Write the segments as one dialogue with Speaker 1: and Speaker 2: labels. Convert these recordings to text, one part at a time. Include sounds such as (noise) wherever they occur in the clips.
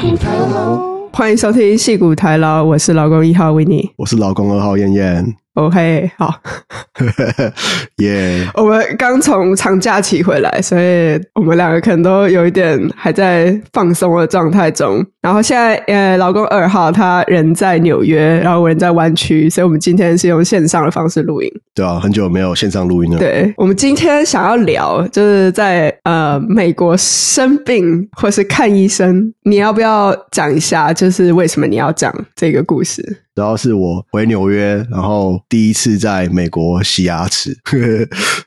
Speaker 1: 骨台楼，
Speaker 2: 欢迎收听戏骨台劳，我是老公一号 Winnie，
Speaker 1: 我是老公二号燕燕。
Speaker 2: OK，好，(laughs)
Speaker 1: 耶.
Speaker 2: 我们刚从长假期回来，所以我们两个可能都有一点还在放松的状态中。然后现在，呃，老公二号他人在纽约，然后我人在湾区，所以我们今天是用线上的方式录音。
Speaker 1: 对啊，很久没有线上录音了。
Speaker 2: 对，我们今天想要聊，就是在呃美国生病或是看医生，你要不要讲一下，就是为什么你要讲这个故事？
Speaker 1: 主要是我回纽约，然后第一次在美国洗牙齿，(laughs)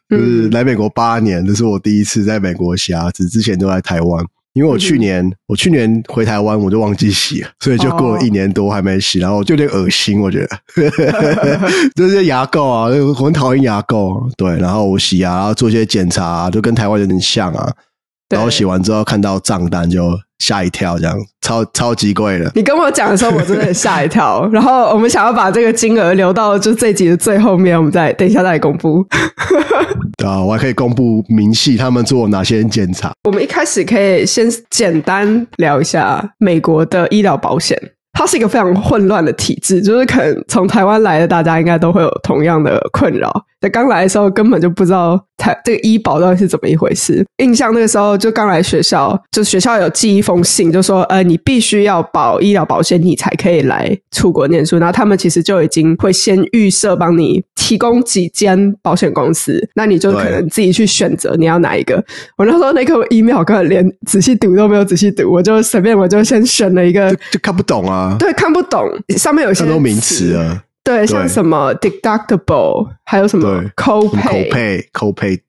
Speaker 1: 就是来美国八年，这是我第一次在美国洗牙齿，之前都在台湾。因为我去年、嗯、我去年回台湾，我就忘记洗了，(laughs) 所以就过了一年多还没洗，然后就有点恶心，我觉得，(laughs) 就是牙垢啊，我很讨厌牙垢。对，然后我洗牙，然后做一些检查、啊，就跟台湾有点像啊。然后洗完之后看到账单就吓一跳，这样超超级贵的。
Speaker 2: 你跟我讲的时候，我真的很吓一跳。然后我们想要把这个金额留到就这集的最后面，我们再等一下再来公布。(laughs) (laughs)
Speaker 1: 对啊，我还可以公布明细，他们做哪些检查。
Speaker 2: 我们一开始可以先简单聊一下美国的医疗保险。它是一个非常混乱的体制，就是可能从台湾来的大家应该都会有同样的困扰。在刚来的时候根本就不知道台这个医保到底是怎么一回事。印象那个时候就刚来学校，就学校有寄一封信，就说呃你必须要保医疗保险，你才可以来出国念书。然后他们其实就已经会先预设帮你提供几间保险公司，那你就可能自己去选择你要哪一个。我那时候那个 email 根本连仔细读都没有仔细读，我就随便我就先选了一个，
Speaker 1: 就，就看不懂啊。
Speaker 2: 对，看不懂，上面有些
Speaker 1: 很多名词啊。
Speaker 2: 对，像什么 deductible，还有什么 copay、
Speaker 1: copay、(laughs) copay、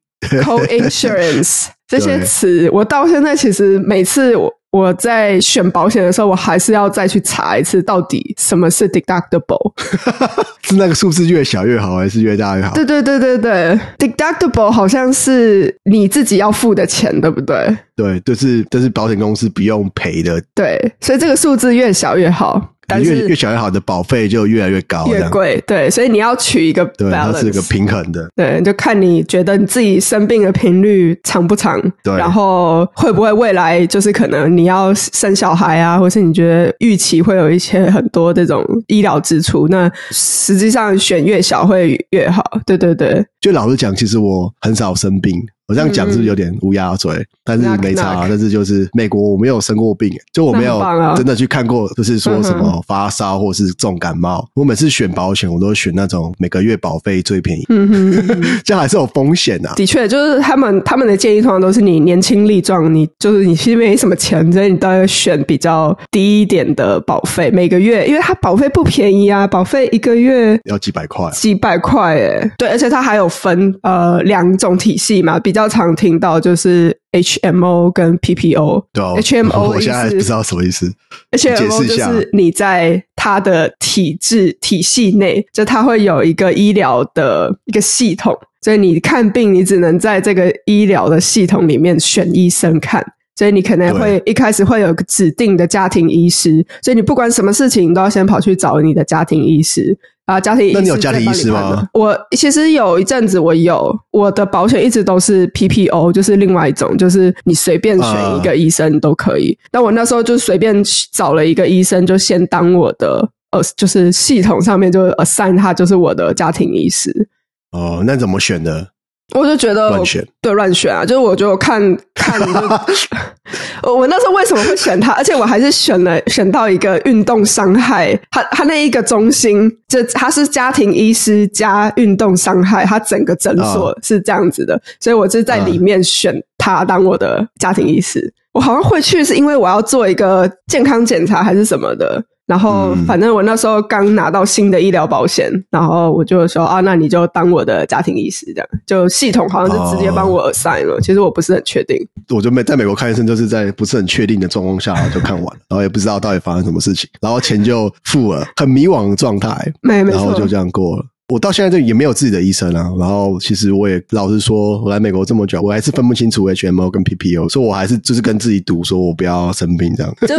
Speaker 2: co-insurance 这些词，我到现在其实每次我我在选保险的时候，我还是要再去查一次，到底什么是 deductible？(laughs)
Speaker 1: 是那个数字越小越好，还是越大越好？
Speaker 2: 对对对对对，deductible 好像是你自己要付的钱，对不对？
Speaker 1: 对，就是这是保险公司不用赔的。
Speaker 2: 对，所以这个数字越小越好。但是
Speaker 1: 越越小越好的保费就越来越高，
Speaker 2: 越贵。对，所以你要取一个 balance，对，它
Speaker 1: 是一个平衡的。
Speaker 2: 对，就看你觉得你自己生病的频率长不长，
Speaker 1: 对，
Speaker 2: 然后会不会未来就是可能你要生小孩啊，或是你觉得预期会有一些很多这种医疗支出，那实际上选越小会越好。对对对，
Speaker 1: 就老实讲，其实我很少生病。我这样讲是不是有点乌鸦嘴？嗯、但是没差，啊，但是就是美国我没有生过病，就我没有真的去看过，就是说什么发烧或是重感冒。嗯、我每次选保险，我都选那种每个月保费最便宜，嗯哼，(laughs) 这样还是有风险啊。
Speaker 2: 的确，就是他们他们的建议通常都是你年轻力壮，你就是你其实没什么钱，所以你都要选比较低一点的保费，每个月，因为它保费不便宜啊，保费一个月
Speaker 1: 要几百块，
Speaker 2: 几百块诶，对，而且它还有分呃两种体系嘛，比。比较常听到就是 HMO 跟 PPO。对，HMO
Speaker 1: 我现在还不知道什么意思。
Speaker 2: HMO 就是你在它的体制体系内，就它会有一个医疗的一个系统，所以你看病，你只能在这个医疗的系统里面选医生看，所以你可能会一开始会有个指定的家庭医师，所以你不管什么事情，你都要先跑去找你的家庭医师。啊，家庭医师，
Speaker 1: 那你有家庭医师吗？
Speaker 2: 我其实有一阵子我有，我的保险一直都是 PPO，就是另外一种，就是你随便选一个医生都可以。但、uh, 我那时候就随便找了一个医生，就先当我的呃，就是系统上面就 assign 他就是我的家庭医师。
Speaker 1: 哦，那怎么选的？
Speaker 2: 我就觉得
Speaker 1: 乱选，
Speaker 2: 对，乱选啊！就是我就看 (laughs) 看就，我那时候为什么会选他？而且我还是选了选到一个运动伤害，他他那一个中心，就他是家庭医师加运动伤害，他整个诊所是这样子的，哦、所以我就在里面选他当我的家庭医师。我好像会去是因为我要做一个健康检查还是什么的。然后，反正我那时候刚拿到新的医疗保险，嗯、然后我就说啊，那你就当我的家庭医师这样，就系统好像是直接帮我 assign 了。哦、其实我不是很确定，
Speaker 1: 我就没在美国看医生，就是在不是很确定的状况下就看完了，然后也不知道到底发生什么事情，然后钱就付了，很迷惘的状态，
Speaker 2: 没没错，
Speaker 1: 然后就这样过了。我到现在就也没有自己的医生啊，然后其实我也老实说，我来美国这么久，我还是分不清楚 HMO 跟 PPO，所以我还是就是跟自己赌，说我不要生病这样。
Speaker 2: 就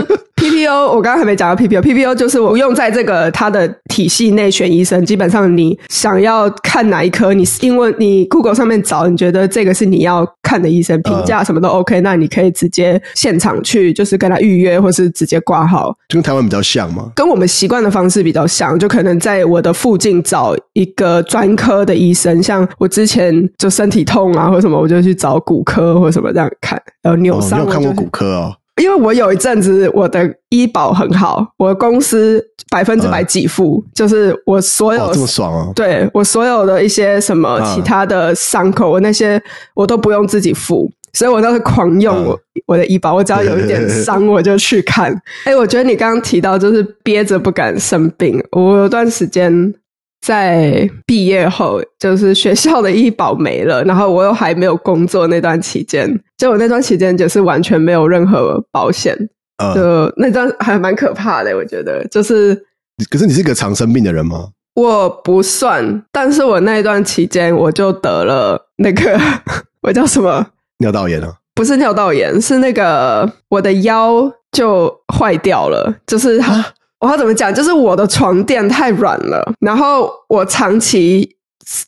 Speaker 2: PPO PPO 我刚刚还没讲到 PPO，PPO 就是我不用在这个他的体系内选医生，基本上你想要看哪一科，你因为你 Google 上面找，你觉得这个是你要看的医生，评价什么都 OK，、呃、那你可以直接现场去，就是跟他预约，或是直接挂号，
Speaker 1: 就跟台湾比较像吗，
Speaker 2: 跟我们习惯的方式比较像，就可能在我的附近找一个专科的医生，像我之前就身体痛啊或什么，我就去找骨科或什么这样看，然后扭伤、
Speaker 1: 哦。你有看过骨科哦？
Speaker 2: 因为我有一阵子我的医保很好，我的公司百分之百给付，呃、就是我所有、哦、这么爽哦，对我所有的一些什么其他的伤口，呃、我那些我都不用自己付，所以我都是狂用我、呃、我的医保，我只要有一点伤我就去看。哎、欸，我觉得你刚刚提到就是憋着不敢生病，我有段时间。在毕业后，就是学校的医保没了，然后我又还没有工作那段期间，就我那段期间就是完全没有任何保险，呃、就那段还蛮可怕的。我觉得就是，
Speaker 1: 可是你是一个常生病的人吗？
Speaker 2: 我不算，但是我那一段期间我就得了那个 (laughs) 我叫什么
Speaker 1: 尿道炎啊？
Speaker 2: 不是尿道炎，是那个我的腰就坏掉了，就是它。我要怎么讲？就是我的床垫太软了，然后我长期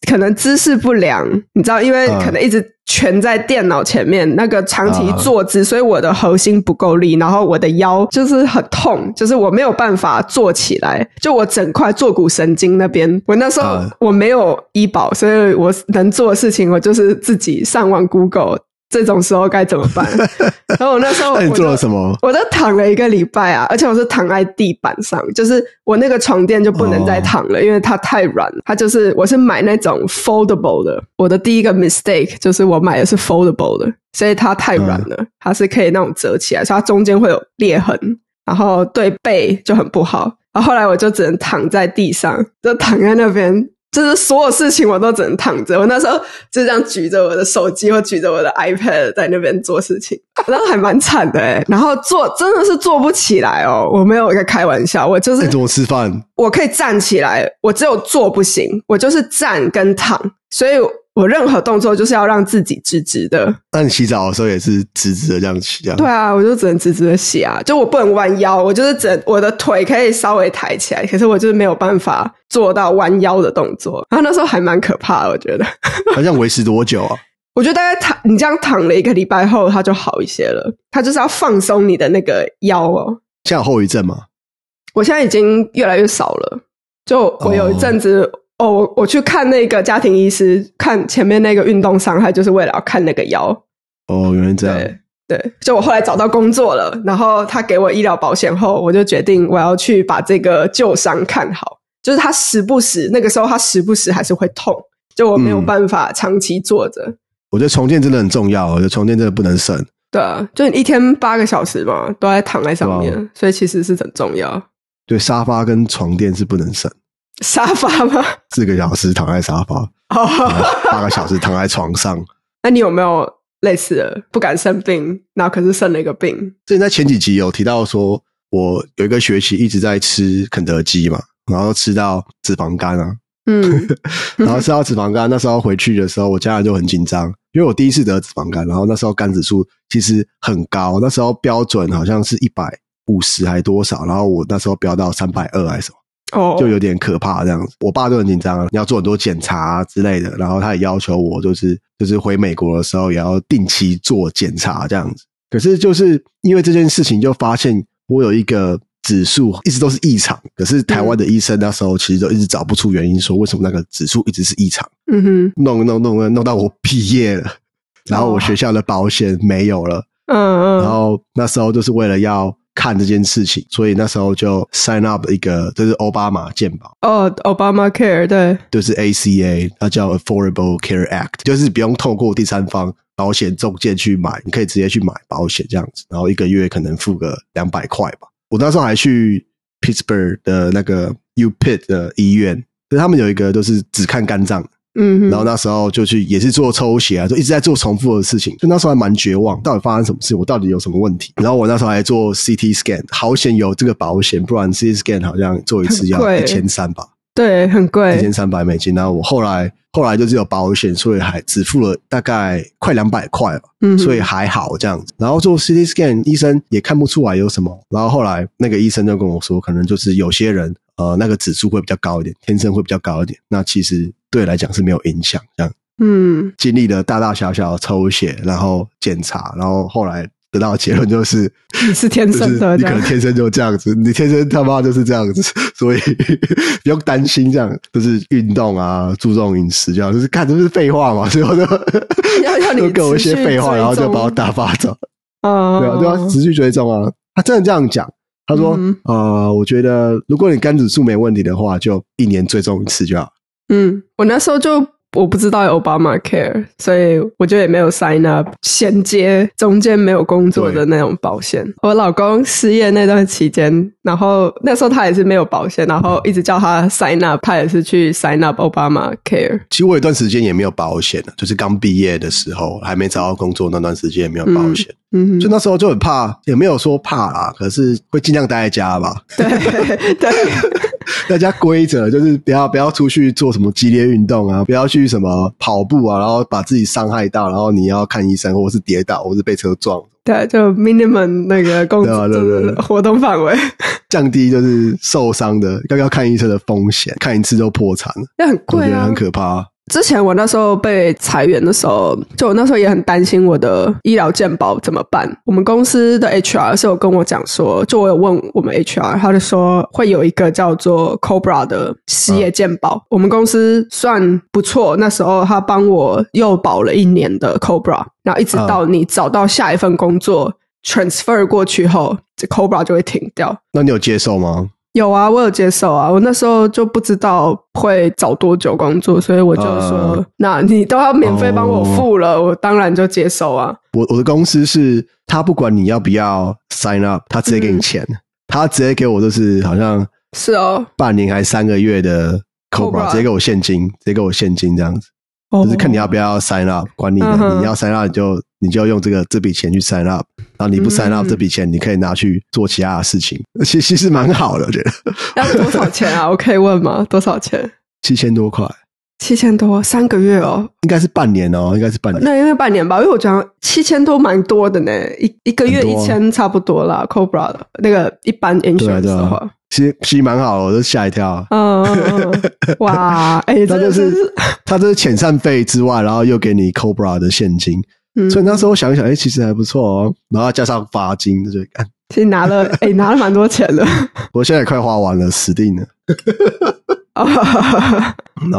Speaker 2: 可能姿势不良，你知道，因为可能一直蜷在电脑前面，那个长期坐姿，所以我的核心不够力，然后我的腰就是很痛，就是我没有办法坐起来，就我整块坐骨神经那边，我那时候我没有医保，所以我能做的事情，我就是自己上网 Google。这种时候该怎么办？(laughs) 然后我那时候
Speaker 1: 你做了什么？
Speaker 2: 我都躺了一个礼拜啊，而且我是躺在地板上，就是我那个床垫就不能再躺了，哦、因为它太软。它就是我是买那种 foldable 的，我的第一个 mistake 就是我买的是 foldable 的，所以它太软了，嗯、它是可以那种折起来，所以它中间会有裂痕，然后对背就很不好。然后后来我就只能躺在地上，就躺在那边。就是所有事情我都只能躺着，我那时候就这样举着我的手机或举着我的 iPad 在那边做事情，然后还蛮惨的诶，然后做真的是做不起来哦，我没有在开玩笑，我就是。你
Speaker 1: 怎么吃饭？
Speaker 2: 我可以站起来，我只有坐不行，我就是站跟躺，所以。我任何动作就是要让自己直直的。
Speaker 1: 那你洗澡的时候也是直直的这样洗啊？
Speaker 2: 对啊，我就只能直直的洗啊，就我不能弯腰，我就是整我的腿可以稍微抬起来，可是我就是没有办法做到弯腰的动作。然后那时候还蛮可怕的，我觉得。
Speaker 1: 好像维持多久啊？(laughs)
Speaker 2: 我觉得大概躺，你这样躺了一个礼拜后，它就好一些了。它就是要放松你的那个腰哦。
Speaker 1: 现在有后遗症吗？
Speaker 2: 我现在已经越来越少了。就我有一阵子。Oh. 哦，我我去看那个家庭医师，看前面那个运动伤害，就是为了要看那个腰。
Speaker 1: 哦，原来这样。
Speaker 2: 对，对，就我后来找到工作了，然后他给我医疗保险后，我就决定我要去把这个旧伤看好。就是他时不时，那个时候他时不时还是会痛，就我没有办法长期坐着。嗯，
Speaker 1: 我觉得重建真的很重要，我觉得重建真的不能省。
Speaker 2: 对啊，就你一天八个小时嘛，都在躺在上面，哦，所以其实是很重要。
Speaker 1: 对，沙发跟床垫是不能省。
Speaker 2: 沙发吗？(laughs)
Speaker 1: 四个小时躺在沙发，八个小时躺在床上。(laughs)
Speaker 2: 那你有没有类似的不敢生病，那可是生了一个病？
Speaker 1: 之前在前几集有提到说，我有一个学期一直在吃肯德基嘛，然后吃到脂肪肝啊，嗯，(laughs) 然后吃到脂肪肝，那时候回去的时候，我家人就很紧张，因为我第一次得脂肪肝，然后那时候肝指数其实很高，那时候标准好像是一百五十还多少，然后我那时候飙到三百二还是什么。哦，就有点可怕这样子，我爸就很紧张啊，你要做很多检查之类的，然后他也要求我，就是就是回美国的时候也要定期做检查这样子。可是就是因为这件事情，就发现我有一个指数一直都是异常，可是台湾的医生那时候其实都一直找不出原因，说为什么那个指数一直是异常。嗯哼，弄弄弄弄到我毕业了，然后我学校的保险没有了。嗯嗯，然后那时候就是为了要。看这件事情，所以那时候就 sign up 一个，就是奥巴马健保
Speaker 2: 哦，Obama Care 对，
Speaker 1: 就是 ACA，它叫 Affordable Care Act，就是不用透过第三方保险中介去买，你可以直接去买保险这样子，然后一个月可能付个两百块吧。我那时候还去 Pittsburgh 的那个 UPitt 的医院，就他们有一个都是只看肝脏。嗯，然后那时候就去也是做抽血啊，就一直在做重复的事情，就那时候还蛮绝望，到底发生什么事？我到底有什么问题？然后我那时候还做 CT scan，好险有这个保险，不然 CT scan 好像做一次要一千三吧。
Speaker 2: 对，很贵，
Speaker 1: 一千三百美金。然后我后来后来就是有保险，所以还只付了大概快两百块吧，嗯，所以还好这样子。然后做 CT scan，医生也看不出来有什么。然后后来那个医生就跟我说，可能就是有些人呃那个指数会比较高一点，天生会比较高一点。那其实对来讲是没有影响这样。嗯，经历了大大小小的抽血，然后检查，然后后来。得到的结论就是 (laughs)
Speaker 2: 你是天生的，
Speaker 1: 你可能天生就这样子，你天生他妈就是这样子，所以 (laughs) 不用担心这样，就是运动啊，注重饮食这样，就是看都是废话嘛，所以我就
Speaker 2: 要要你
Speaker 1: 给我一些废话，然后就把我打发走。啊，对啊，对啊，持续追踪啊，他真的这样讲，他说，嗯、呃，我觉得如果你肝指数没问题的话，就一年追踪一次就好。
Speaker 2: 嗯，我那时候就。我不知道有 Obamacare，所以我就也没有 sign up 衔接中间没有工作的那种保险。我老公失业那段期间，然后那时候他也是没有保险，然后一直叫他 sign up，他也是去 sign up Obamacare。
Speaker 1: 其实我有段时间也没有保险，就是刚毕业的时候还没找到工作那段时间也没有保险。嗯，就那时候就很怕，也没有说怕啦，可是会尽量待在家吧。
Speaker 2: 对对。
Speaker 1: 大家规则就是不要不要出去做什么激烈运动啊，不要去什么跑步啊，然后把自己伤害到，然后你要看医生，或是跌倒，或是被车撞。
Speaker 2: 对，就 minimum 那个工作的活动范围，(laughs)
Speaker 1: 降低就是受伤的要要看医生的风险，看一次就破产了，
Speaker 2: 那很贵啊，
Speaker 1: 很可怕。
Speaker 2: 之前我那时候被裁员的时候，就我那时候也很担心我的医疗健保怎么办。我们公司的 HR 是有跟我讲说，就我有问我们 HR，他就说会有一个叫做 Cobra 的失业健保。我们公司算不错，那时候他帮我又保了一年的 Cobra，然后一直到你找到下一份工作、transfer 过去后，这 Cobra 就会停掉。
Speaker 1: 那你有接受吗？
Speaker 2: 有啊，我有接受啊。我那时候就不知道会找多久工作，所以我就说：“呃、那你都要免费帮我付了，哦、我当然就接受啊。”
Speaker 1: 我我的公司是，他不管你要不要 sign up，他直接给你钱，嗯、他直接给我就是好像
Speaker 2: 是哦，
Speaker 1: 半年还是三个月的 Cobra，直接给我现金，直接给我现金这样子，哦、就是看你要不要 sign up，管你的，嗯、你要 sign up 你就。你就要用这个这笔钱去 sign up，然后你不 sign up 这笔钱，你可以拿去做其他的事情，(laughs) 其实其实蛮好的，我觉得。
Speaker 2: 要多少钱啊？我可以问吗？多少钱？
Speaker 1: 七千多块。
Speaker 2: 七千多，三个月哦？
Speaker 1: 应该是半年哦，应该是半年。
Speaker 2: 那因为半年吧，因为我觉得七千多蛮多的呢，一一个月一千差不多啦。Cobra 的那个一般 insurance 的话，
Speaker 1: 其实其实蛮好的，我都吓一跳。
Speaker 2: 嗯，(laughs) 哇，哎，
Speaker 1: 他就是他这是遣散费之外，然后又给你 Cobra 的现金。所以那时候我想一想，哎、欸，其实还不错哦。然后加上罚金，就看，
Speaker 2: 其实拿了，哎、欸，拿了蛮多钱的。
Speaker 1: 我现在也快花完了，死定了。(laughs) 好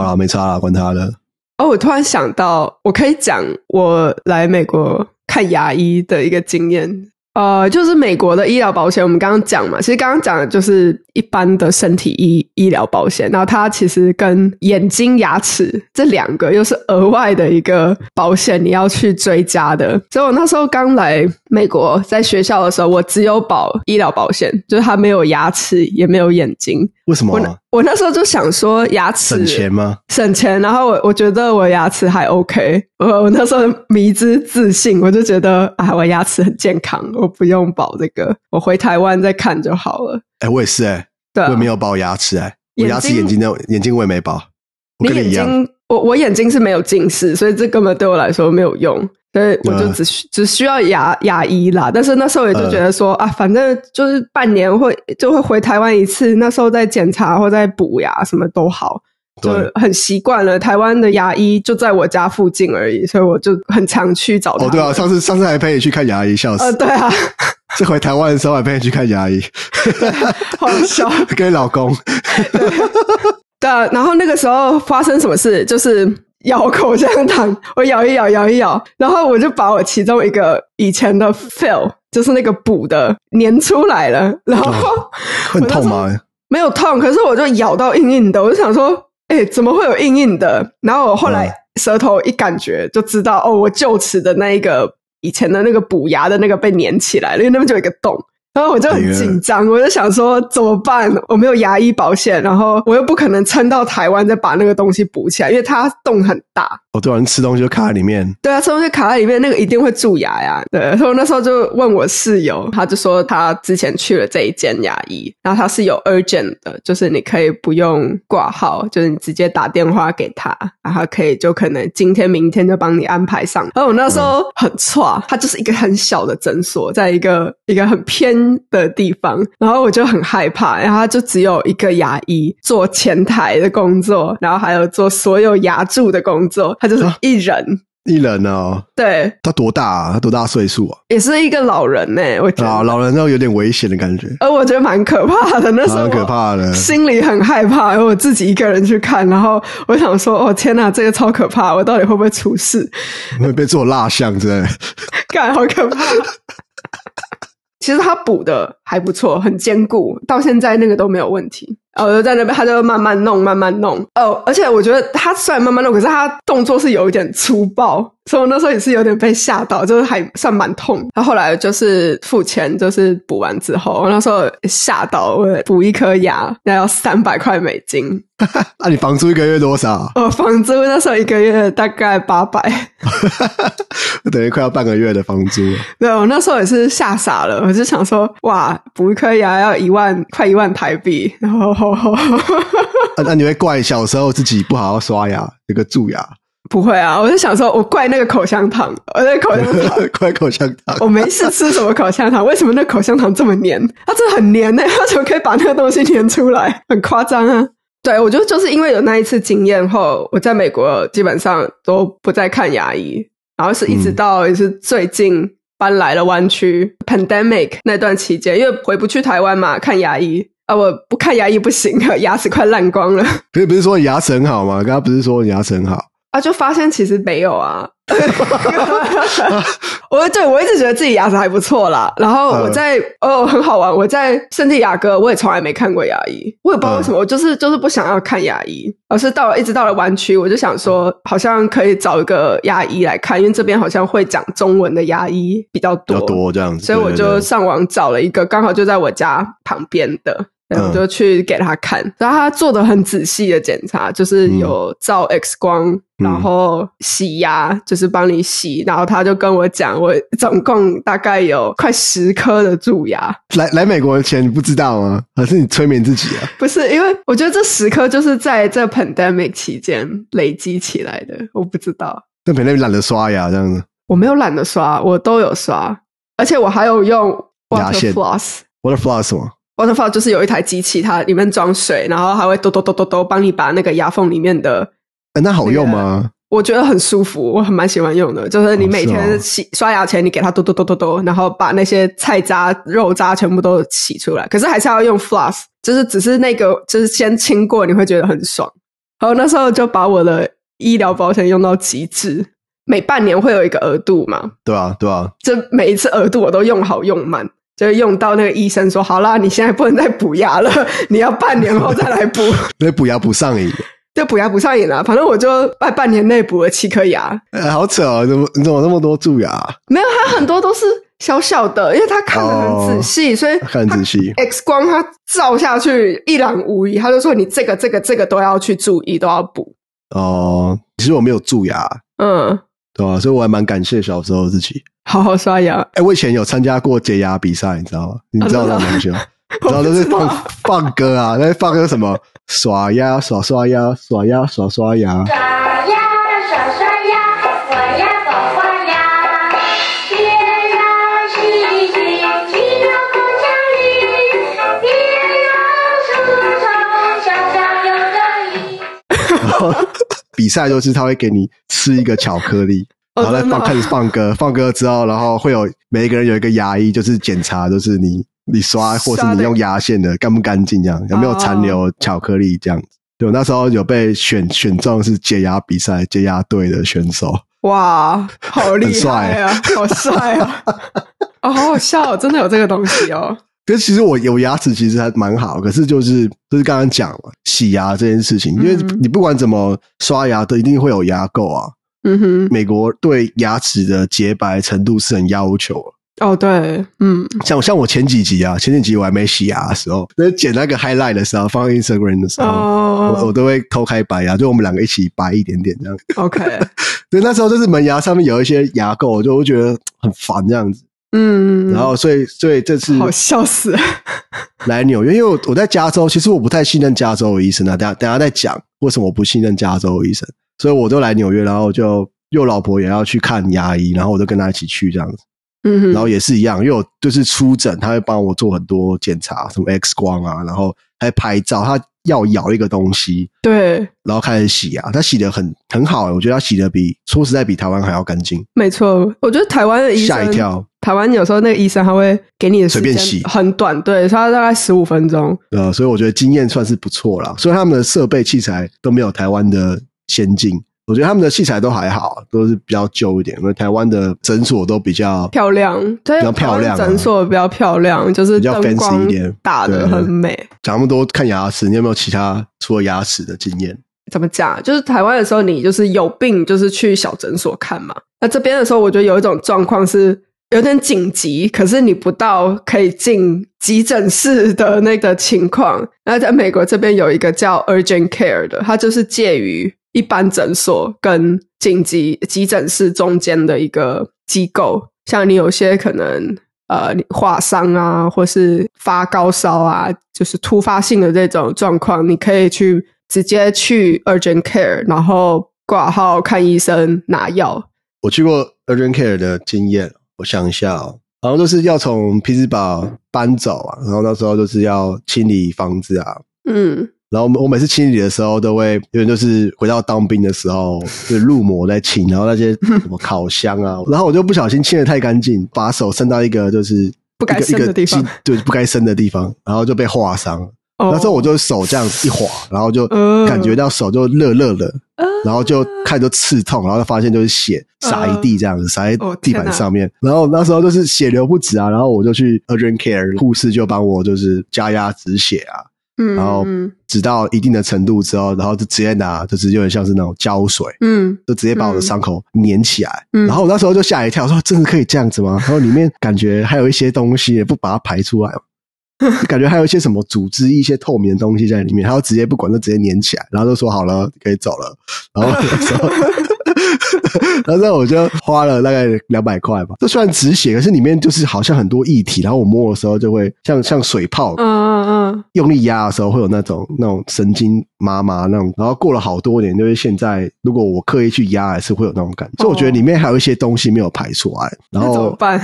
Speaker 1: 了，没差了，管他的。
Speaker 2: 哦，我突然想到，我可以讲我来美国看牙医的一个经验。呃，就是美国的医疗保险，我们刚刚讲嘛，其实刚刚讲的就是一般的身体医医疗保险，然后它其实跟眼睛、牙齿这两个又是额外的一个保险，你要去追加的。所以我那时候刚来美国，在学校的时候，我只有保医疗保险，就是它没有牙齿，也没有眼睛。
Speaker 1: 为什么啊？
Speaker 2: 我那时候就想说牙齿
Speaker 1: 省钱吗？
Speaker 2: 省钱，然后我我觉得我牙齿还 OK，我我那时候迷之自信，我就觉得啊，我牙齿很健康，我不用保这个，我回台湾再看就好了。
Speaker 1: 哎、欸，我也是哎、欸，对我也没有保牙齿哎、欸，我牙齿眼睛的眼睛我也没保，我跟你一样，你眼睛
Speaker 2: 我我眼睛是没有近视，所以这根本对我来说没有用。所以我就只只需要牙牙医啦，但是那时候也就觉得说、呃、啊，反正就是半年会就会回台湾一次，那时候再检查或再补牙什么都好，就很习惯了。台湾的牙医就在我家附近而已，所以我就很常去找他。
Speaker 1: 哦，对啊，上次上次还陪你去看牙医，笑死。
Speaker 2: 呃，对啊，
Speaker 1: 这回台湾的时候还陪你去看牙医，(laughs)
Speaker 2: 好笑。(laughs)
Speaker 1: 跟老公。(laughs)
Speaker 2: 对啊，然后那个时候发生什么事，就是。咬口香糖，我咬一咬，咬一咬，然后我就把我其中一个以前的 fill，就是那个补的粘出来了，然后、哦、
Speaker 1: 很痛吗？
Speaker 2: 没有痛，可是我就咬到硬硬的，我就想说，哎，怎么会有硬硬的？然后我后来舌头一感觉就知道，哦，我臼齿的那一个以前的那个补牙的那个被粘起来了，因为那边就有一个洞。然后我就很紧张，我就想说怎么办？我没有牙医保险，然后我又不可能撑到台湾再把那个东西补起来，因为它洞很大。
Speaker 1: 哦，对啊，吃东西就卡在里面。
Speaker 2: 对啊，吃东西卡在里面，那个一定会蛀牙呀。对，所以我那时候就问我室友，他就说他之前去了这一间牙医，然后他是有 urgent 的，就是你可以不用挂号，就是你直接打电话给他，然后可以就可能今天明天就帮你安排上。然后我那时候很差，他就是一个很小的诊所，在一个一个很偏的地方，然后我就很害怕，然后他就只有一个牙医做前台的工作，然后还有做所有牙柱的工作，他就是一人。啊
Speaker 1: 一人哦，
Speaker 2: 对，
Speaker 1: 他多大啊？他多大岁数啊？
Speaker 2: 也是一个老人呢、欸，我觉得
Speaker 1: 啊，老人那有点危险的感觉，
Speaker 2: 而我觉得蛮可怕的。那时候
Speaker 1: 蛮可怕的，
Speaker 2: 心里很害怕，然后我自己一个人去看，然后我想说，哦天哪，这个超可怕，我到底会不会出事？
Speaker 1: 会被做蜡像之类的，(laughs)
Speaker 2: 干好可怕。其实他补的还不错，很坚固，到现在那个都没有问题。我就在那边，他就慢慢弄，慢慢弄。哦，而且我觉得他虽然慢慢弄，可是他动作是有一点粗暴，所以我那时候也是有点被吓到，就是还算蛮痛。他后来就是付钱，就是补完之后，我那时候吓到，我补一颗牙那要三百块美金。(laughs)
Speaker 1: 那、啊、你房租一个月多少？
Speaker 2: 哦，房租那时候一个月大概八百，(laughs)
Speaker 1: 等于快要半个月的房租。
Speaker 2: 对，我那时候也是吓傻了，我就想说，哇，补一颗牙要一万，快一万台币，然后。(laughs)
Speaker 1: 那、你会怪小时候自己不好好刷牙，那个蛀牙？
Speaker 2: 不会啊，我就想说，我怪那个口香糖，我那个口香糖，(laughs)
Speaker 1: 怪口香糖。
Speaker 2: 我没事吃什么口香糖，为什么那口香糖这么黏？它真的很黏呢、欸，(laughs) 它怎么可以把那个东西黏出来？很夸张啊！对，我觉得就是因为有那一次经验后，我在美国基本上都不再看牙医，然后是一直到也是最近搬来了湾区、嗯、pandemic 那段期间，因为回不去台湾嘛，看牙医啊，我不看牙医不行啊，牙齿快烂光了。(laughs)
Speaker 1: 不是不是说你牙齿很好吗？刚刚不是说你牙齿很好
Speaker 2: 啊？就发现其实没有啊。(laughs) (laughs) 我对我一直觉得自己牙齿还不错啦，然后我在、嗯、哦很好玩，我在圣地亚哥我也从来没看过牙医，我也不知道为什么，嗯、我就是就是不想要看牙医，而是到了一直到了湾区，我就想说好像可以找一个牙医来看，因为这边好像会讲中文的牙医比较多，
Speaker 1: 比较多这样子，
Speaker 2: 所以我就上网找了一个刚好就在我家旁边的。然后就去给他看，嗯、然后他做的很仔细的检查，就是有照 X 光，嗯、然后洗牙，就是帮你洗。然后他就跟我讲，我总共大概有快十颗的蛀牙。
Speaker 1: 来来美国前你不知道吗？还是你催眠自己啊？(laughs)
Speaker 2: 不是，因为我觉得这十颗就是在这 pandemic 期间累积起来的，我不知道。
Speaker 1: 那 pandemic 懒得刷牙这样子？
Speaker 2: 我没有懒得刷，我都有刷，而且我还有用 water floss，water
Speaker 1: floss 什么
Speaker 2: ？Waterfall 就是有一台机器，它里面装水，然后还会嘟嘟嘟嘟嘟帮你把那个牙缝里面的、
Speaker 1: 欸。那好用吗？
Speaker 2: 我觉得很舒服，我很蛮喜欢用的。就是你每天洗、哦哦、刷牙前，你给它嘟嘟嘟嘟嘟，然后把那些菜渣、肉渣全部都洗出来。可是还是要用 floss，就是只是那个，就是先清过，你会觉得很爽。然后那时候就把我的医疗保险用到极致，每半年会有一个额度嘛。
Speaker 1: 对啊，对啊，
Speaker 2: 就每一次额度我都用好用满。就用到那个医生说好啦，你现在不能再补牙了，(laughs) 你要半年后再来补。(laughs)
Speaker 1: 那补牙补上瘾，
Speaker 2: 就补牙补上瘾了。反正我就在半年内补了七颗牙。
Speaker 1: 欸，好扯哦！怎么你怎么那么多蛀牙？
Speaker 2: 没有，它很多都是小小的，因为他看得很仔细，哦、所以
Speaker 1: 看仔细。
Speaker 2: X 光他照下去一览无遗，他就说你这个这个这个都要去注意，都要补。
Speaker 1: 哦，其实我没有蛀牙，
Speaker 2: 嗯，
Speaker 1: 对吧？所以我还蛮感谢小时候自己。
Speaker 2: 好好刷牙。
Speaker 1: 哎、欸，我以前有参加过洁牙比赛，你知道吗？你知道那种东西吗？(laughs) 然后都是放放歌啊，那放歌什么？刷牙刷刷牙，刷牙耍刷牙。比赛就是他会给你吃一个巧克力。(laughs) 然后再放开始放歌，放歌之后，然后会有每一个人有一个牙医，就是检查，就是你你刷或是你用牙线的干不干净，这样有没有残留巧克力这样子。对，我那时候有被选选中是解压比赛解压队的选手。
Speaker 2: 哇，好厉害啊，好帅啊！(laughs) 哦，好好笑，真的有这个东西哦。
Speaker 1: 可是其实我有牙齿其实还蛮好，可是就是就是刚刚讲了洗牙这件事情，因为你不管怎么刷牙，都一定会有牙垢啊。
Speaker 2: 嗯哼，
Speaker 1: 美国对牙齿的洁白程度是很要求，
Speaker 2: 哦，对，嗯，
Speaker 1: 像像我前几集啊，前几集我还没洗牙的时候，那剪那个 highlight 的时候，放 Instagram 的时候，哦、我我都会偷开白牙，就我们两个一起白一点点这样。
Speaker 2: OK，(laughs)
Speaker 1: 对，那时候就是门牙上面有一些牙垢，我就会觉得很烦这样子。嗯，然后所以所以这次
Speaker 2: 好笑死。了，(laughs)
Speaker 1: 来纽约，因为我我在加州，其实我不太信任加州的医生啊。等下等下再讲为什么我不信任加州的医生，所以我就来纽约，然后就又老婆也要去看牙医，然后我就跟她一起去这样子。嗯哼，然后也是一样，因为我就是出诊，他会帮我做很多检查，什么 X 光啊，然后还拍照，他要咬一个东西，
Speaker 2: 对，
Speaker 1: 然后开始洗牙，他洗的很很好，我觉得他洗的比说实在比台湾还要干净。
Speaker 2: 没错，我觉得台湾的医生吓一跳，台湾有时候那个医生他会给你的随便洗很短，对，他大概十五分钟，
Speaker 1: 呃，所以我觉得经验算是不错啦，所以他们的设备器材都没有台湾的先进。我觉得他们的器材都还好，都是比较旧一点。因为台湾的诊所都比较
Speaker 2: 漂亮，对，
Speaker 1: 比较漂亮。
Speaker 2: 诊所比较漂亮，就是比较 fancy 一点，打的很美。
Speaker 1: 讲那么多看牙齿，你有没有其他除了牙齿的经验？
Speaker 2: 怎么讲？就是台湾的时候，你就是有病，就是去小诊所看嘛。那这边的时候，我觉得有一种状况是有点紧急，可是你不到可以进急诊室的那个情况。那在美国这边有一个叫 urgent care 的，它就是介于。一般诊所跟紧急急诊室中间的一个机构，像你有些可能呃你划伤啊，或是发高烧啊，就是突发性的这种状况，你可以去直接去 urgent care，然后挂号看医生拿药。
Speaker 1: 我去过 urgent care 的经验，我想一下哦，好像就是要从匹兹堡搬走啊，然后那时候就是要清理房子啊，嗯。然后我每次清理的时候，都会因为就是回到当兵的时候，就入魔在清，然后那些什么烤箱啊，然后我就不小心清的太干净，把手伸到一个就是
Speaker 2: 不该伸的地方，
Speaker 1: 对，不该伸的地方，然后就被划伤。那时候我就手这样一划，然后就感觉到手就热热的，然后就看着刺痛，然后就发现就是血洒一地这样子，洒在地板上面。然后那时候就是血流不止啊，然后我就去 urgent care，护士就帮我就是加压止血啊。嗯，然后止到一定的程度之后，然后就直接拿，就是有点像是那种胶水，嗯，就直接把我的伤口粘起来。嗯，然后我那时候就吓一跳，说：“真的可以这样子吗？”然后里面感觉还有一些东西，也不把它排出来，(laughs) 感觉还有一些什么组织，一些透明的东西在里面，然后直接不管，就直接粘起来，然后就说：“好了，可以走了。”然后 (laughs) (laughs) 那时候。然后我就花了大概两百块吧，这算止血，可是里面就是好像很多液体，然后我摸的时候就会像像水泡，嗯嗯嗯，用力压的时候会有那种那种神经麻麻那种，然后过了好多年，就是现在如果我刻意去压，还是会有那种感觉，所以我觉得里面还有一些东西没有排出来，然后
Speaker 2: 怎么办？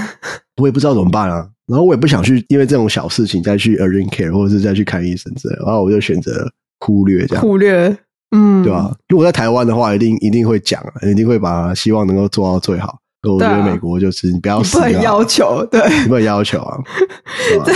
Speaker 1: 我也不知道怎么办啊，然后我也不想去因为这种小事情再去 urgent care 或者是再去看医生之类，然后我就选择忽略这样，
Speaker 2: 忽略。嗯，
Speaker 1: 对吧？如果在台湾的话，一定一定会讲，一定会把希望能够做到最好。我觉得美国就是你不要死，
Speaker 2: 不能要求，对，
Speaker 1: 你不能要求啊。(laughs)
Speaker 2: 在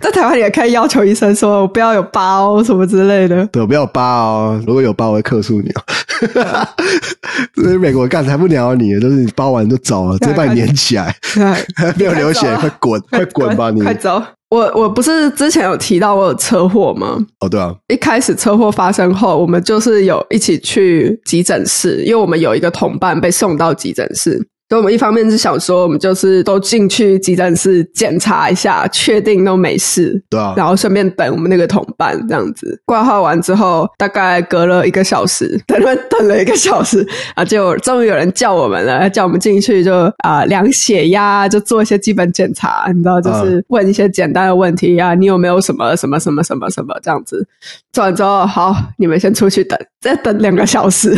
Speaker 2: 在台湾也可以要求医生说，我不要有疤什么之类的。
Speaker 1: 对，不要疤哦，如果有疤，我会克诉你哦。(laughs) 所以美国干才不鸟你，都是你包完就走了，直接把你粘起来，(laughs) 没有流血，快滚，快滚吧你，
Speaker 2: 快走。我我不是之前有提到我有车祸吗？
Speaker 1: 哦，对啊，
Speaker 2: 一开始车祸发生后，我们就是有一起去急诊室，因为我们有一个同伴被送到急诊室。所以我们一方面是想说，我们就是都进去急诊室检查一下，确定都没事，
Speaker 1: 对啊，
Speaker 2: 然后顺便等我们那个同伴这样子。挂号完之后，大概隔了一个小时，等了等了一个小时啊，就终于有人叫我们了，叫我们进去就啊、呃、量血压，就做一些基本检查，你知道，就是问一些简单的问题啊，你有没有什么什么什么什么什么这样子，做完之后好，你们先出去等，再等两个小时，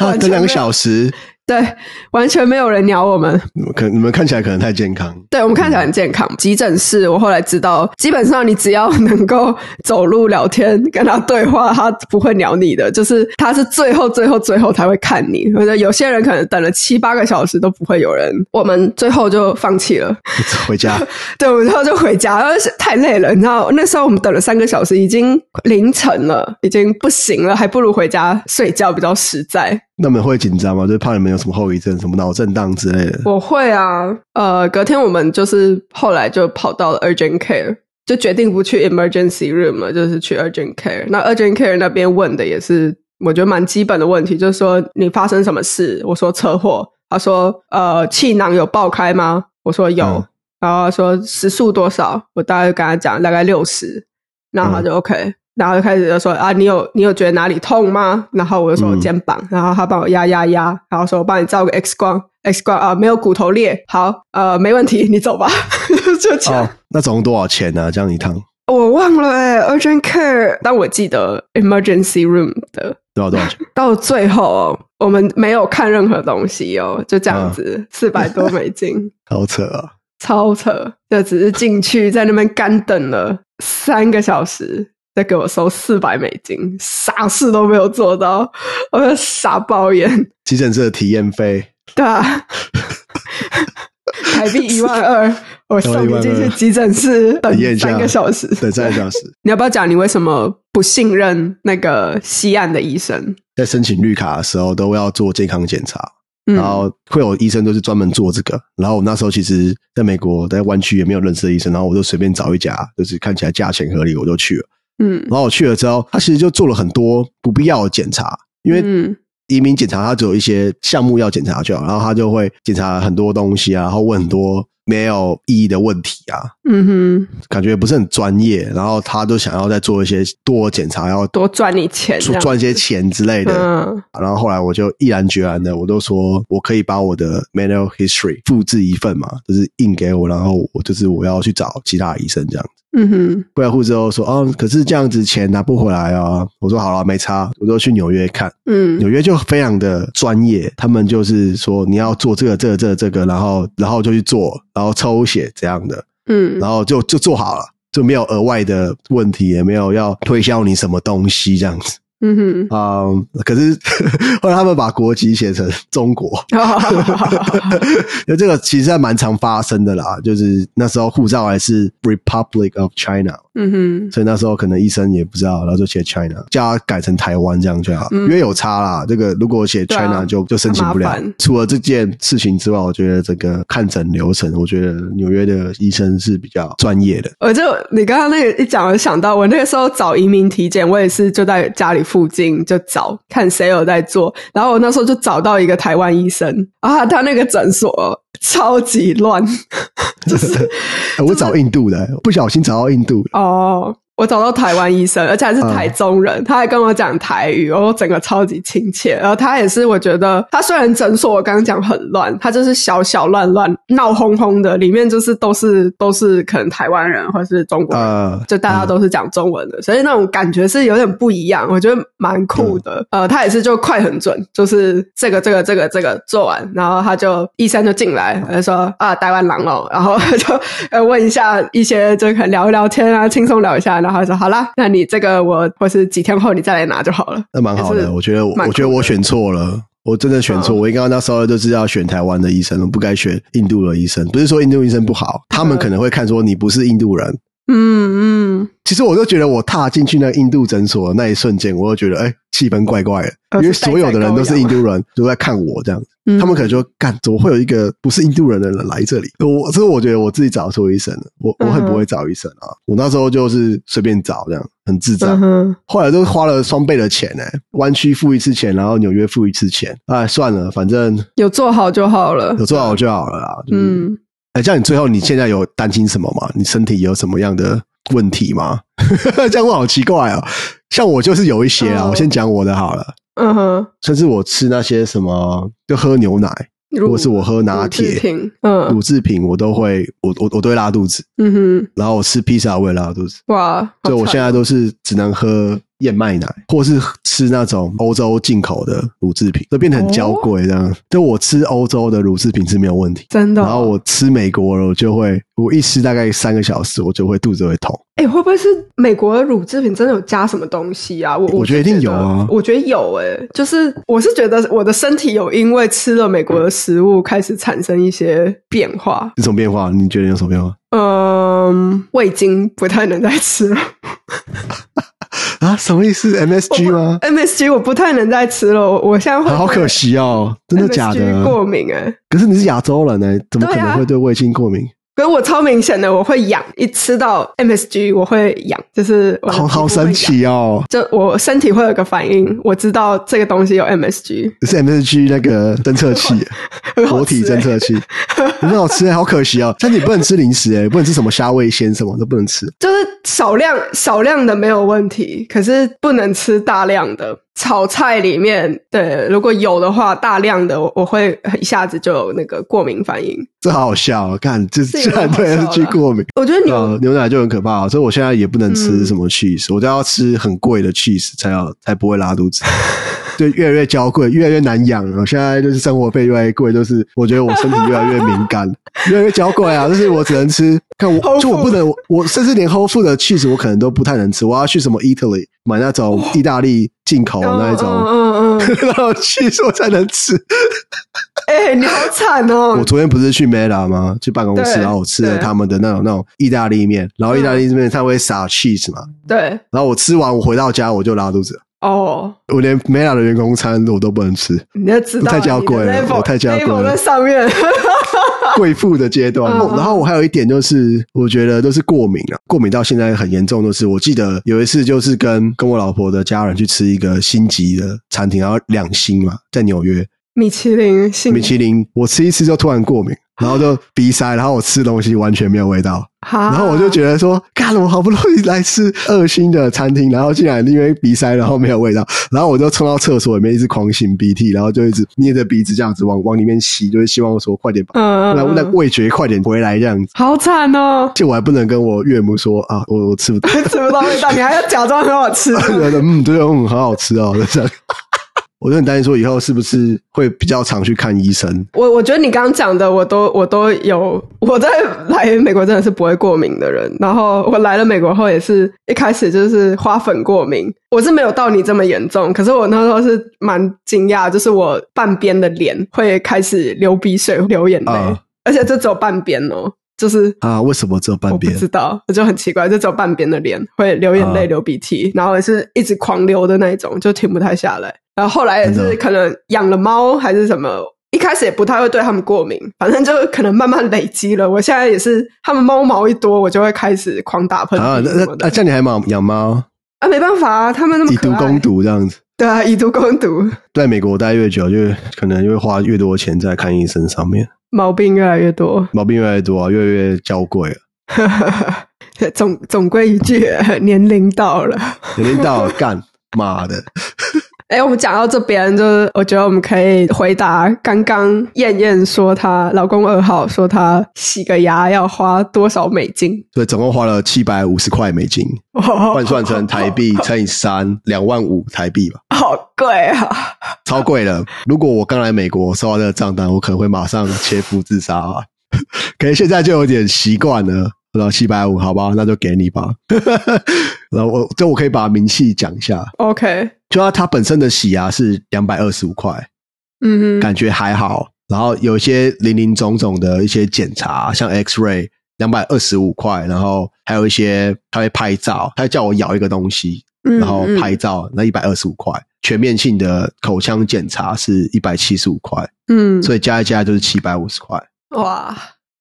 Speaker 1: 啊，等两个小时。
Speaker 2: 对，完全没有人鸟我们。
Speaker 1: 可你们看起来可能太健康。
Speaker 2: 对，我们看起来很健康。急诊室，我后来知道，基本上你只要能够走路聊天，跟他对话，他不会鸟你的。就是他是最后、最后、最后才会看你。或者有些人可能等了七八个小时都不会有人。我们最后就放弃了，(laughs)
Speaker 1: 回家。(laughs)
Speaker 2: 对，我们最后就回家，因为太累了。你知道，那时候我们等了三个小时，已经凌晨了，已经不行了，还不如回家睡觉比较实在。
Speaker 1: 那么会紧张吗？就是怕你们有什么后遗症，什么脑震荡之类的。
Speaker 2: 我会啊，呃，隔天我们就是后来就跑到了 urgent care，就决定不去 emergency room 了，就是去 urgent care。那 urgent care 那边问的也是我觉得蛮基本的问题，就是说你发生什么事？我说车祸，他说呃气囊有爆开吗？我说有，嗯、然后说时速多少，我大概跟他讲大概六十，然后他就 OK，、嗯、然后就开始就说啊，你有你有觉得哪里痛吗？然后我就说我肩膀，嗯、然后他帮我压压压，然后说我帮你照个 X 光，X 光啊没有骨头裂，好呃没问题，你走吧，(laughs) 就这样、哦。
Speaker 1: 那总共多少钱呢、啊？这样一趟？
Speaker 2: 我忘了哎、欸、，Urgent Care，但我记得 Emergency Room 的
Speaker 1: 多少多少钱？(laughs)
Speaker 2: 到最后我们没有看任何东西哦，就这样子，四百、啊、多美金，(laughs)
Speaker 1: 好扯啊，
Speaker 2: 超扯！就只是进去在那边干等了三个小时，再给我收四百美金，啥事都没有做到，我就傻爆眼。
Speaker 1: 急诊室的体验费，(laughs)
Speaker 2: 对啊。台币一万二，我送你进去急诊室等三个小时，
Speaker 1: 等三个小时。
Speaker 2: 你要不要讲你为什么不信任那个西岸的医生？
Speaker 1: 在申请绿卡的时候都要做健康检查，然后会有医生都是专门做这个。然后我那时候其实在美国，在湾区也没有认识的医生，然后我就随便找一家，就是看起来价钱合理，我就去了。嗯，然后我去了之后，他其实就做了很多不必要的检查，因为嗯。移民检查，他只有一些项目要检查就好，然后他就会检查很多东西啊，然后问很多没有意义的问题啊，嗯哼，感觉不是很专业，然后他都想要再做一些多检查，要
Speaker 2: 多赚你钱，
Speaker 1: 赚一些钱之类的。嗯，然后后来我就毅然决然的，我都说我可以把我的 medical history 复制一份嘛，就是印给我，然后我就是我要去找其他医生这样子。嗯哼，过来户之后说，哦，可是这样子钱拿不回来啊。我说好了，没差，我就去纽约看。嗯，纽约就非常的专业，他们就是说你要做这个、这个、这个、这个，然后然后就去做，然后抽血这样的。嗯，然后就就做好了，就没有额外的问题，也没有要推销你什么东西这样子。嗯哼，啊、嗯，可是后来他们把国籍写成中国，(laughs) 因为这个其实还蛮常发生的啦，就是那时候护照还是 Republic of China。嗯哼，所以那时候可能医生也不知道，然后就写 China，叫他改成台湾这样就好，嗯、因为有差啦。这个如果写 China 就、啊、就申请不了。除了这件事情之外，我觉得这个看诊流程，我觉得纽约的医生是比较专业的。
Speaker 2: 我就你刚刚那个一讲，想到我那个时候找移民体检，我也是就在家里附近就找看谁有在做，然后我那时候就找到一个台湾医生啊，他那个诊所。超级乱，(laughs) 就是 (laughs)
Speaker 1: 我找印度的，不小心找到印度
Speaker 2: 哦。我找到台湾医生，而且还是台中人，嗯、他还跟我讲台语，然后整个超级亲切。然后他也是，我觉得他虽然诊所我刚刚讲很乱，他就是小小乱乱闹哄哄的，里面就是都是都是可能台湾人或是中国人，嗯、就大家都是讲中文的，嗯、所以那种感觉是有点不一样，我觉得蛮酷的。嗯、呃，他也是就快很准，就是这个这个这个这个做完，然后他就医生就进来，他就说啊台湾狼哦，然后就呃问一下一些就可能聊一聊天啊，轻松聊一下。然后说好啦，那你这个我或是几天后你再来拿就好了。
Speaker 1: 那蛮好的，我觉得我觉得我选错了，我真的选错。哦、我应该那时候就是要选台湾的医生，我不该选印度的医生。不是说印度医生不好，他们可能会看说你不是印度人。嗯嗯，嗯其实我就觉得我踏进去那个印度诊所的那一瞬间，我就觉得哎，气氛怪怪的，因为所有的人都是印度人，都在看我这样子。他们可能就干，怎么会有一个不是印度人的人来这里？我这个我觉得我自己找错医生了，我我很不会找医生啊。我那时候就是随便找这样，很智障。后来都花了双倍的钱呢，湾区付一次钱，然后纽约付一次钱。哎，算了，反正
Speaker 2: 有做好就好了，
Speaker 1: 有做好就好了啦。嗯，哎，这样你最后你现在有担心什么吗？你身体有什么样的问题吗？(laughs) 这样问好奇怪啊。像我就是有一些啊，我先讲我的好了。嗯哼，甚至我吃那些什么，就喝牛奶，如果是我喝拿铁，嗯，乳制品我都会，我我我都会拉肚子。嗯哼，然后我吃披萨我也拉肚子。哇，所以我现在都是只能喝燕麦奶，或是吃那种欧洲进口的乳制品，都变得很娇贵这样。哦、就我吃欧洲的乳制品是没有问题，
Speaker 2: 真的、哦。
Speaker 1: 然后我吃美国的，我就会，我一吃大概三个小时，我就会肚子会痛。
Speaker 2: 哎、欸，会不会是美国的乳制品真的有加什么东西啊？我
Speaker 1: 我觉得一定有啊，
Speaker 2: 我觉得有哎、欸、就是我是觉得我的身体有因为吃了美国的食物开始产生一些变化。
Speaker 1: 什么变化？你觉得有什么变化？
Speaker 2: 嗯，味精不太能再吃了。
Speaker 1: 啊，什么意思？MSG 吗
Speaker 2: ？MSG 我不太能再吃了，我我现在会
Speaker 1: 好可惜哦，真的假的？
Speaker 2: 过敏哎、欸，
Speaker 1: 可是你是亚洲人呢、欸，怎么可能会对味精过敏？
Speaker 2: 可是我超明显的，我会痒，一吃到 MSG 我会痒，就是
Speaker 1: 好好神奇哦！
Speaker 2: 就我身体会有个反应，我知道这个东西有 MSG，
Speaker 1: 是 MSG 那个侦测器，(laughs) 活体侦测器，很好吃，好可惜哦。但你不能吃零食诶，不能吃什么虾味鲜什么都不能吃，
Speaker 2: 就是少量少量的没有问题，可是不能吃大量的。炒菜里面，对，如果有的话，大量的我我会一下子就有那个过敏反应。
Speaker 1: 这好好笑哦，看这居然对 MSG 过敏。
Speaker 2: 我觉得牛、
Speaker 1: 呃、牛奶就很可怕，所以我现在也不能吃什么 cheese，、嗯、我都要吃很贵的 cheese 才要才不会拉肚子。(laughs) 对，越来越娇贵，越来越难养了。现在就是生活费越来越贵，就是我觉得我身体越来越敏感，(laughs) 越来越娇贵啊。就是我只能吃，看我就我不能，我甚至连 Whole Foods 的 cheese 我可能都不太能吃，我要去什么 Italy 买那种意大利进口的那一种，嗯嗯，(laughs) 然后 cheese 我才能吃。(laughs)
Speaker 2: 哎、欸，你好惨哦！
Speaker 1: 我昨天不是去 Mela 吗？去办公室，然后我吃了他们的那种那种意大利面，然后意大利面它会撒 cheese 嘛，
Speaker 2: 对。
Speaker 1: 然后我吃完，我回到家我就拉肚子。哦，我连 Mela 的员工餐我都不能吃，
Speaker 2: 你要知道
Speaker 1: 太娇贵了，我太娇贵了，
Speaker 2: 在上面
Speaker 1: 贵妇的阶段。然后我还有一点就是，我觉得都是过敏啊，过敏到现在很严重。就是我记得有一次，就是跟跟我老婆的家人去吃一个星级的餐厅，然后两星嘛，在纽约。
Speaker 2: 米其林，
Speaker 1: 米其林，我吃一次就突然过敏，然后就鼻塞，然后我吃东西完全没有味道，然后我就觉得说，干，我好不容易来吃二星的餐厅，然后竟然因为鼻塞，然后没有味道，然后我就冲到厕所里面一直狂擤鼻涕，然后就一直捏着鼻子这样子往往里面吸，就是希望说快点把那那味觉快点回来这样子。
Speaker 2: 好惨哦！
Speaker 1: 就我还不能跟我岳母说啊，我我吃不到，(laughs)
Speaker 2: 吃不到味道，你还要假装很好吃。(laughs) (laughs)
Speaker 1: 嗯，对，嗯，很好吃哦，这样。我就很担心，说以后是不是会比较常去看医生？
Speaker 2: 我我觉得你刚刚讲的，我都我都有。我在来美国真的是不会过敏的人，然后我来了美国后也是一开始就是花粉过敏。我是没有到你这么严重，可是我那时候是蛮惊讶，就是我半边的脸会开始流鼻水、流眼泪，啊、而且这只有半边哦，就是
Speaker 1: 啊，为什么只有半边？
Speaker 2: 我不知道，我就很奇怪，就只有半边的脸会流眼泪、啊、流鼻涕，然后也是一直狂流的那一种，就停不太下来。然后后来也是可能养了猫还是什么，一开始也不太会对它们过敏，反正就可能慢慢累积了。我现在也是，它们猫毛一多，我就会开始狂打喷嚏。啊，
Speaker 1: 那那像你还养养猫
Speaker 2: 啊？没办法啊，它们那么
Speaker 1: 以毒攻毒这样子。(laughs)
Speaker 2: 对啊，以毒攻毒。
Speaker 1: 在美国待越久，就可能就会花越多钱在看医生上面，
Speaker 2: 毛病越来越多，
Speaker 1: 毛病越来越多啊，越来越娇贵了。(laughs)
Speaker 2: 总总归一句，年龄到了，
Speaker 1: 年龄到了，干 (laughs) 妈的。(laughs)
Speaker 2: 哎，我们讲到这边，就是我觉得我们可以回答刚刚燕燕说她老公二号说他洗个牙要花多少美金？
Speaker 1: 对，总共花了七百五十块美金，换算成台币乘以三，两万五台币吧。
Speaker 2: 好贵啊，
Speaker 1: 超贵的！如果我刚来美国收到这个账单，我可能会马上切腹自杀啊！(laughs) 可能现在就有点习惯了。然后七百五，好吧，那就给你吧。(laughs) 然后我就我可以把明细讲一下。
Speaker 2: OK，
Speaker 1: 就它它本身的洗牙是两百二十五块，嗯哼，感觉还好。然后有一些零零总总的一些检查，像 X-ray 两百二十五块，然后还有一些他会拍照，他会叫我咬一个东西，然后拍照，那一百二十五块。全面性的口腔检查是一百七十五块，嗯，所以加一加就是七百五十块。
Speaker 2: 哇。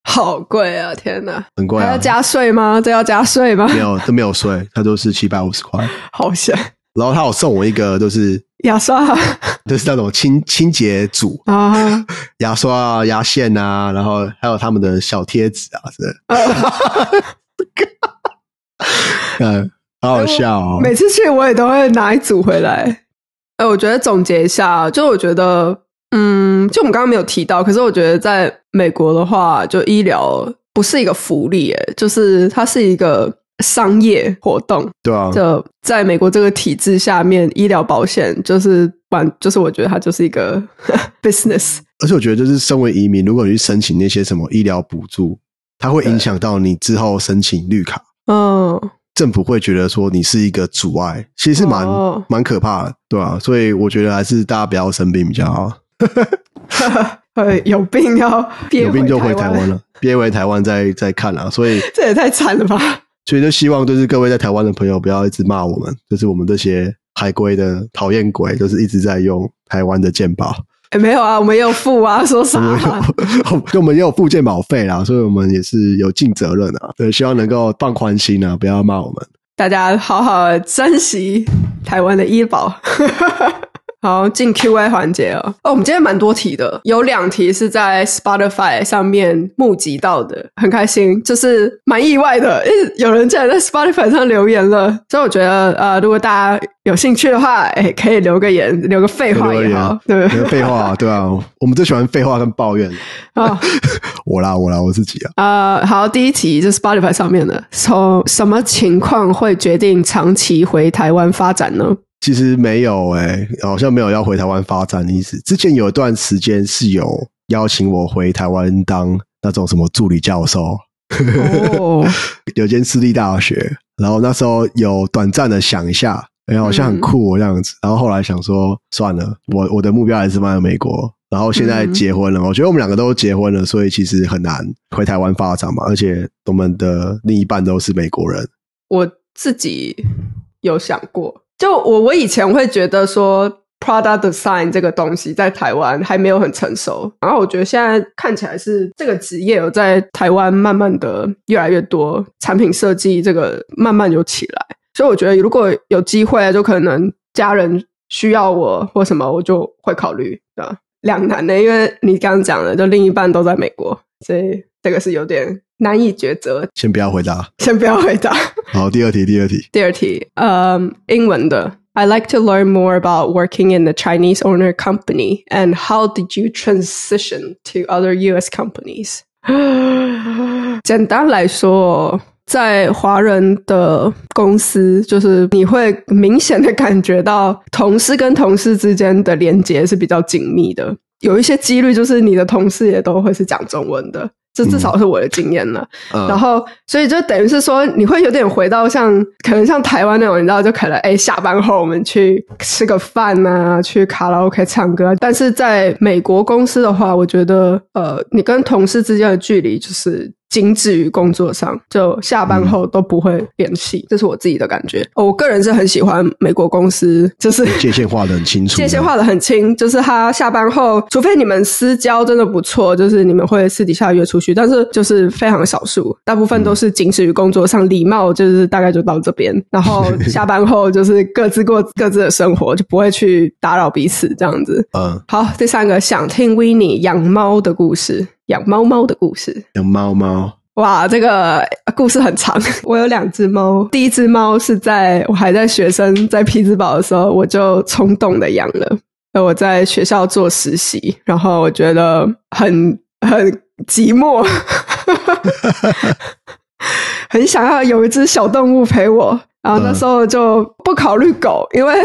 Speaker 2: 好贵啊！天哪，
Speaker 1: 很贵啊！
Speaker 2: 还要加税吗？这要加税吗？
Speaker 1: 没有，这没有税，它都是七百五十块。
Speaker 2: 好险！
Speaker 1: 然后他有送我一个，就是
Speaker 2: 牙刷，
Speaker 1: 就是那种清清洁组啊，牙刷啊、牙线啊，然后还有他们的小贴纸啊，是。(laughs) 嗯，好好笑哦！
Speaker 2: 每次去我也都会拿一组回来。哎，我觉得总结一下，就我觉得。嗯，就我们刚刚没有提到，可是我觉得在美国的话，就医疗不是一个福利，诶，就是它是一个商业活动。
Speaker 1: 对啊，
Speaker 2: 就在美国这个体制下面，医疗保险就是完，就是我觉得它就是一个 (laughs) business。
Speaker 1: 而且我觉得，就是身为移民，如果你去申请那些什么医疗补助，它会影响到你之后申请绿卡。嗯，政府会觉得说你是一个阻碍，其实是蛮、哦、蛮可怕的，对啊，所以我觉得还是大家不要生病比较好。(laughs)
Speaker 2: 呃，有病要
Speaker 1: 有病就回台湾了，憋回台湾再再看了，所以
Speaker 2: 这也太惨了吧！
Speaker 1: 所以就希望就是各位在台湾的朋友不要一直骂我们，就是我们这些海归的讨厌鬼，就是一直在用台湾的健保。
Speaker 2: 欸、没有啊，我们也有付啊，说啥、啊？(laughs)
Speaker 1: 我们也有付健保费啦，所以我们也是有尽责任啊。对，希望能够放宽心啊，不要骂我们。
Speaker 2: 大家好好珍惜台湾的医保。(laughs) 好，进 Q&A 环节哦。哦，我们今天蛮多题的，有两题是在 Spotify 上面募集到的，很开心，就是蛮意外的，有人竟然在 Spotify 上留言了。所以我觉得，呃，如果大家有兴趣的话，哎，可以留个言，留个废话也好，对不对？
Speaker 1: 废话，对啊，我们最喜欢废话跟抱怨。啊，(laughs) 我啦，我啦，我自己啊。
Speaker 2: 呃，好，第一题就是 Spotify 上面的，从什么情况会决定长期回台湾发展呢？
Speaker 1: 其实没有诶、欸，好像没有要回台湾发展的意思。之前有一段时间是有邀请我回台湾当那种什么助理教授，哦、(laughs) 有间私立大学，然后那时候有短暂的想一下，哎，好像很酷哦这样子。然后后来想说算了，我我的目标还是放在美国。然后现在结婚了，我觉得我们两个都结婚了，所以其实很难回台湾发展嘛。而且我们的另一半都是美国人。
Speaker 2: 我自己有想过。就我，我以前会觉得说，product design 这个东西在台湾还没有很成熟，然后我觉得现在看起来是这个职业有在台湾慢慢的越来越多，产品设计这个慢慢有起来，所以我觉得如果有机会，就可能家人需要我或什么，我就会考虑的。两难的，因为你刚刚讲的，就另一半都在美国，所以这个是有点。难以抉择，
Speaker 1: 先不要回答，
Speaker 2: 先不要回答。
Speaker 1: 好，第二题，第二题，
Speaker 2: 第二题，嗯，英文的。I like to learn more about working in the Chinese owner company and how did you transition to other U.S. companies？简单来说，在华人的公司，就是你会明显的感觉到同事跟同事之间的连接是比较紧密的，有一些几率就是你的同事也都会是讲中文的。这至少是我的经验了，(laughs) 嗯、然后所以就等于是说，你会有点回到像可能像台湾那种，你知道，就可能哎，下班后我们去吃个饭啊，去卡拉 OK 唱歌。但是在美国公司的话，我觉得呃，你跟同事之间的距离就是。仅止于工作上，就下班后都不会联系，嗯、这是我自己的感觉。我个人是很喜欢美国公司，就是
Speaker 1: 界限画的很清楚，(laughs)
Speaker 2: 界限画的很清，就是他下班后，除非你们私交真的不错，就是你们会私底下约出去，但是就是非常少数，大部分都是仅止于工作上，礼貌就是大概就到这边，然后 (laughs) 下班后就是各自过各自的生活，就不会去打扰彼此这样子。嗯，好，第三个想听 Winnie 养猫的故事。养猫猫的故事，
Speaker 1: 养猫猫，
Speaker 2: 哇，这个故事很长。(laughs) 我有两只猫，第一只猫是在我还在学生在匹兹堡的时候，我就冲动的养了。我在学校做实习，然后我觉得很很寂寞，(laughs) 很想要有一只小动物陪我。然后那时候就不考虑狗，因为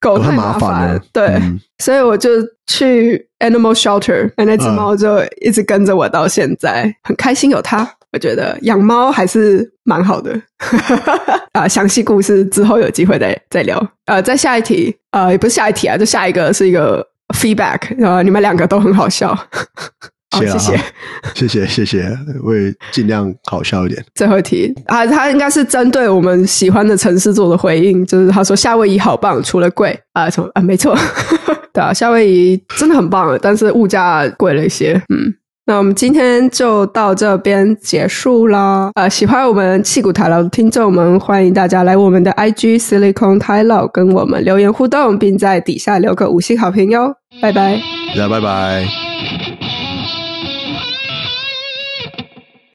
Speaker 2: 狗太麻烦。对，嗯、所以我就去 animal shelter，那只猫就一直跟着我到现在，嗯、很开心有它。我觉得养猫还是蛮好的。(laughs) 啊，详细故事之后有机会再再聊。呃，再下一题，呃，也不是下一题啊，就下一个是一个 feedback，然后你们两个都很好笑。好，谢谢，(laughs)
Speaker 1: 谢谢，谢谢，我也尽量好笑一点。
Speaker 2: 最后一题啊，他应该是针对我们喜欢的城市做的回应，就是他说夏威夷好棒，除了贵啊，什么啊，没错，(laughs) 对啊，夏威夷真的很棒，但是物价贵了一些。嗯，那我们今天就到这边结束啦。呃，喜欢我们矽谷台劳的听众们，欢迎大家来我们的 IG Silicon 台劳跟我们留言互动，并在底下留个五星好评哟。拜拜，
Speaker 1: 大家拜拜。